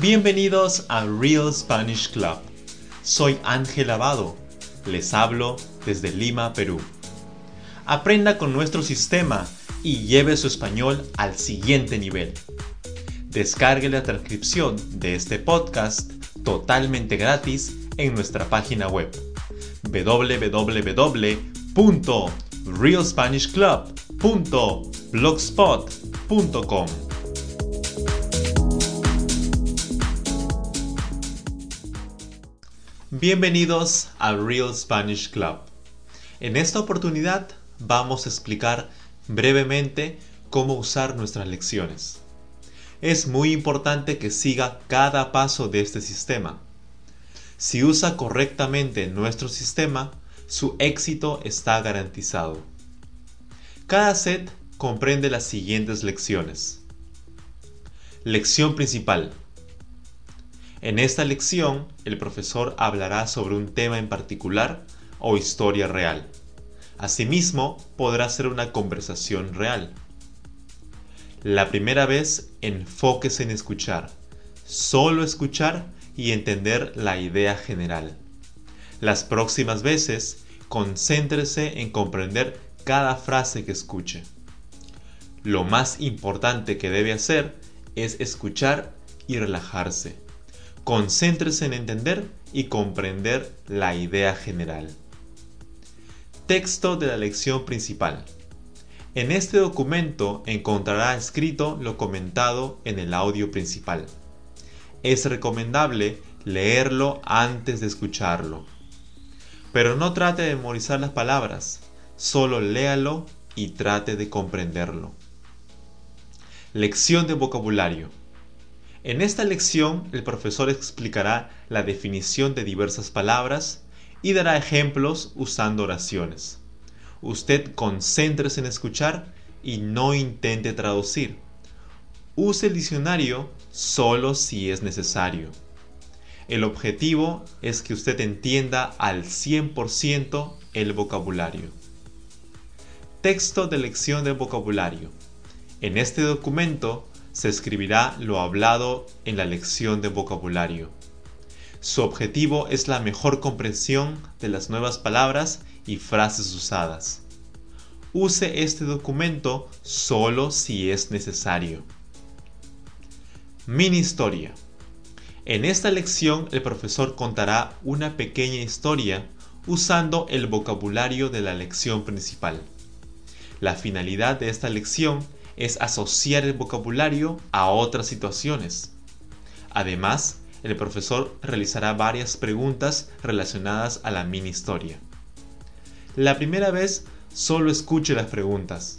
Bienvenidos a Real Spanish Club. Soy Ángel Abado. Les hablo desde Lima, Perú. Aprenda con nuestro sistema y lleve su español al siguiente nivel. Descargue la transcripción de este podcast totalmente gratis en nuestra página web www.realspanishclub.blogspot.com. Bienvenidos al Real Spanish Club. En esta oportunidad vamos a explicar brevemente cómo usar nuestras lecciones. Es muy importante que siga cada paso de este sistema. Si usa correctamente nuestro sistema, su éxito está garantizado. Cada set comprende las siguientes lecciones. Lección principal. En esta lección, el profesor hablará sobre un tema en particular o historia real. Asimismo, podrá ser una conversación real. La primera vez, enfóquese en escuchar. Solo escuchar y entender la idea general. Las próximas veces, concéntrese en comprender cada frase que escuche. Lo más importante que debe hacer es escuchar y relajarse. Concéntrese en entender y comprender la idea general. Texto de la lección principal. En este documento encontrará escrito lo comentado en el audio principal. Es recomendable leerlo antes de escucharlo. Pero no trate de memorizar las palabras, solo léalo y trate de comprenderlo. Lección de vocabulario. En esta lección el profesor explicará la definición de diversas palabras y dará ejemplos usando oraciones. Usted concéntrese en escuchar y no intente traducir. Use el diccionario solo si es necesario. El objetivo es que usted entienda al 100% el vocabulario. Texto de lección de vocabulario. En este documento se escribirá lo hablado en la lección de vocabulario. Su objetivo es la mejor comprensión de las nuevas palabras y frases usadas. Use este documento solo si es necesario. Mini historia. En esta lección el profesor contará una pequeña historia usando el vocabulario de la lección principal. La finalidad de esta lección es asociar el vocabulario a otras situaciones. Además, el profesor realizará varias preguntas relacionadas a la mini historia. La primera vez solo escuche las preguntas.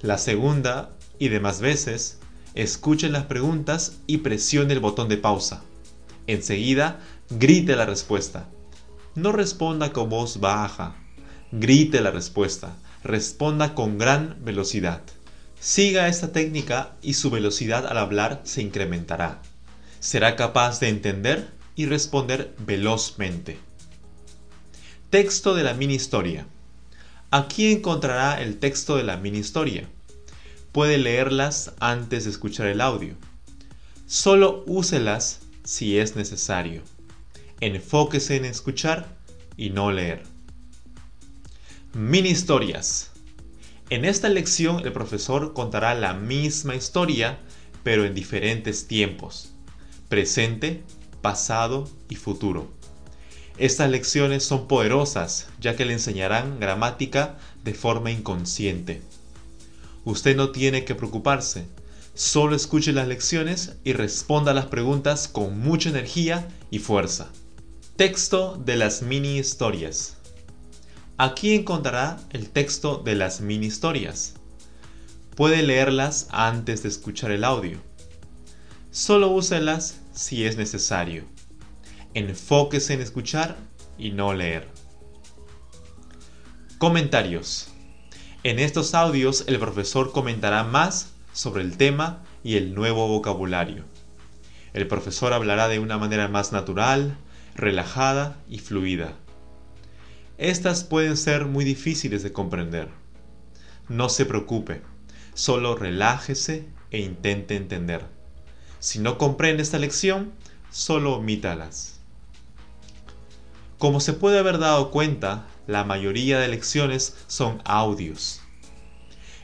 La segunda y demás veces, escuche las preguntas y presione el botón de pausa. Enseguida, grite la respuesta. No responda con voz baja. Grite la respuesta. Responda con gran velocidad. Siga esta técnica y su velocidad al hablar se incrementará será capaz de entender y responder velozmente. Texto de la mini historia. Aquí encontrará el texto de la mini historia. Puede leerlas antes de escuchar el audio. Solo úselas si es necesario. Enfóquese en escuchar y no leer. Mini historias. En esta lección el profesor contará la misma historia, pero en diferentes tiempos presente, pasado y futuro. Estas lecciones son poderosas ya que le enseñarán gramática de forma inconsciente. Usted no tiene que preocuparse, solo escuche las lecciones y responda a las preguntas con mucha energía y fuerza. Texto de las mini historias. Aquí encontrará el texto de las mini historias. Puede leerlas antes de escuchar el audio. Solo úselas si es necesario. Enfóquese en escuchar y no leer. Comentarios. En estos audios el profesor comentará más sobre el tema y el nuevo vocabulario. El profesor hablará de una manera más natural, relajada y fluida. Estas pueden ser muy difíciles de comprender. No se preocupe, solo relájese e intente entender. Si no comprende esta lección, solo omítalas. Como se puede haber dado cuenta, la mayoría de lecciones son audios.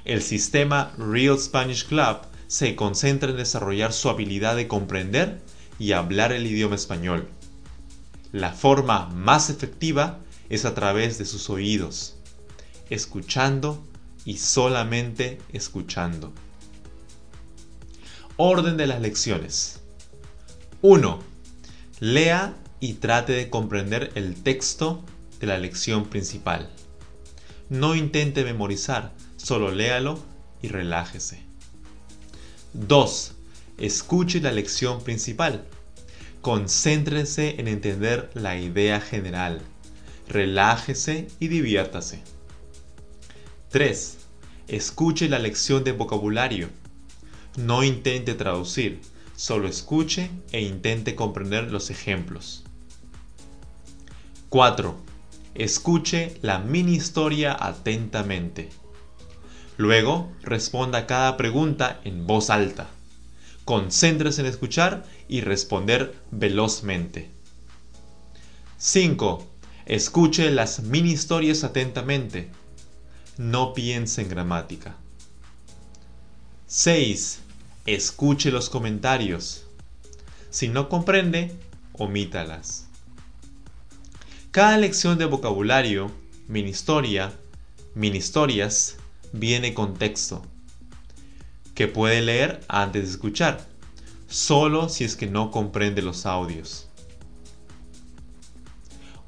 El sistema Real Spanish Club se concentra en desarrollar su habilidad de comprender y hablar el idioma español. La forma más efectiva es a través de sus oídos, escuchando y solamente escuchando. Orden de las lecciones. 1. Lea y trate de comprender el texto de la lección principal. No intente memorizar, solo léalo y relájese. 2. Escuche la lección principal. Concéntrese en entender la idea general. Relájese y diviértase. 3. Escuche la lección de vocabulario. No intente traducir, solo escuche e intente comprender los ejemplos. 4. Escuche la mini historia atentamente. Luego, responda cada pregunta en voz alta. Concéntrese en escuchar y responder velozmente. 5. Escuche las mini historias atentamente. No piense en gramática. 6. Escuche los comentarios. Si no comprende, omítalas. Cada lección de vocabulario, mini historia, mini historias, viene con texto, que puede leer antes de escuchar, solo si es que no comprende los audios.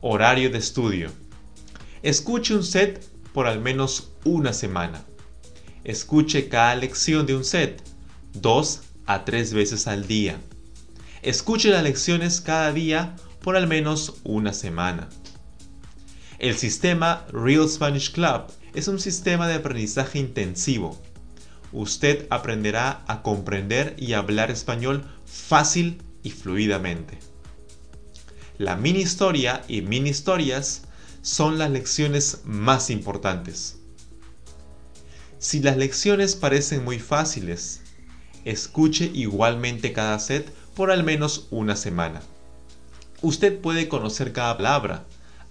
Horario de estudio. Escuche un set por al menos una semana. Escuche cada lección de un set dos a tres veces al día. Escuche las lecciones cada día por al menos una semana. El sistema Real Spanish Club es un sistema de aprendizaje intensivo. Usted aprenderá a comprender y hablar español fácil y fluidamente. La mini historia y mini historias son las lecciones más importantes. Si las lecciones parecen muy fáciles, escuche igualmente cada set por al menos una semana. Usted puede conocer cada palabra,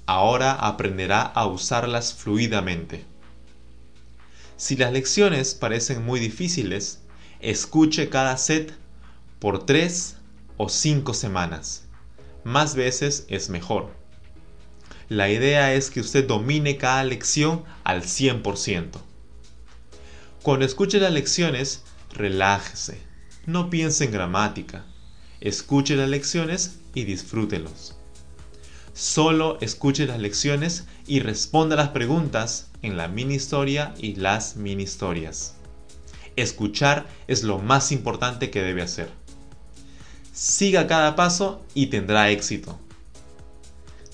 ahora aprenderá a usarlas fluidamente. Si las lecciones parecen muy difíciles, escuche cada set por 3 o 5 semanas. Más veces es mejor. La idea es que usted domine cada lección al 100%. Cuando escuche las lecciones, relájese. No piense en gramática. Escuche las lecciones y disfrútelos. Solo escuche las lecciones y responda las preguntas en la mini historia y las mini historias. Escuchar es lo más importante que debe hacer. Siga cada paso y tendrá éxito.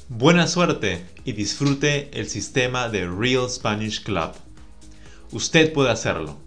Buena suerte y disfrute el sistema de Real Spanish Club. Usted puede hacerlo.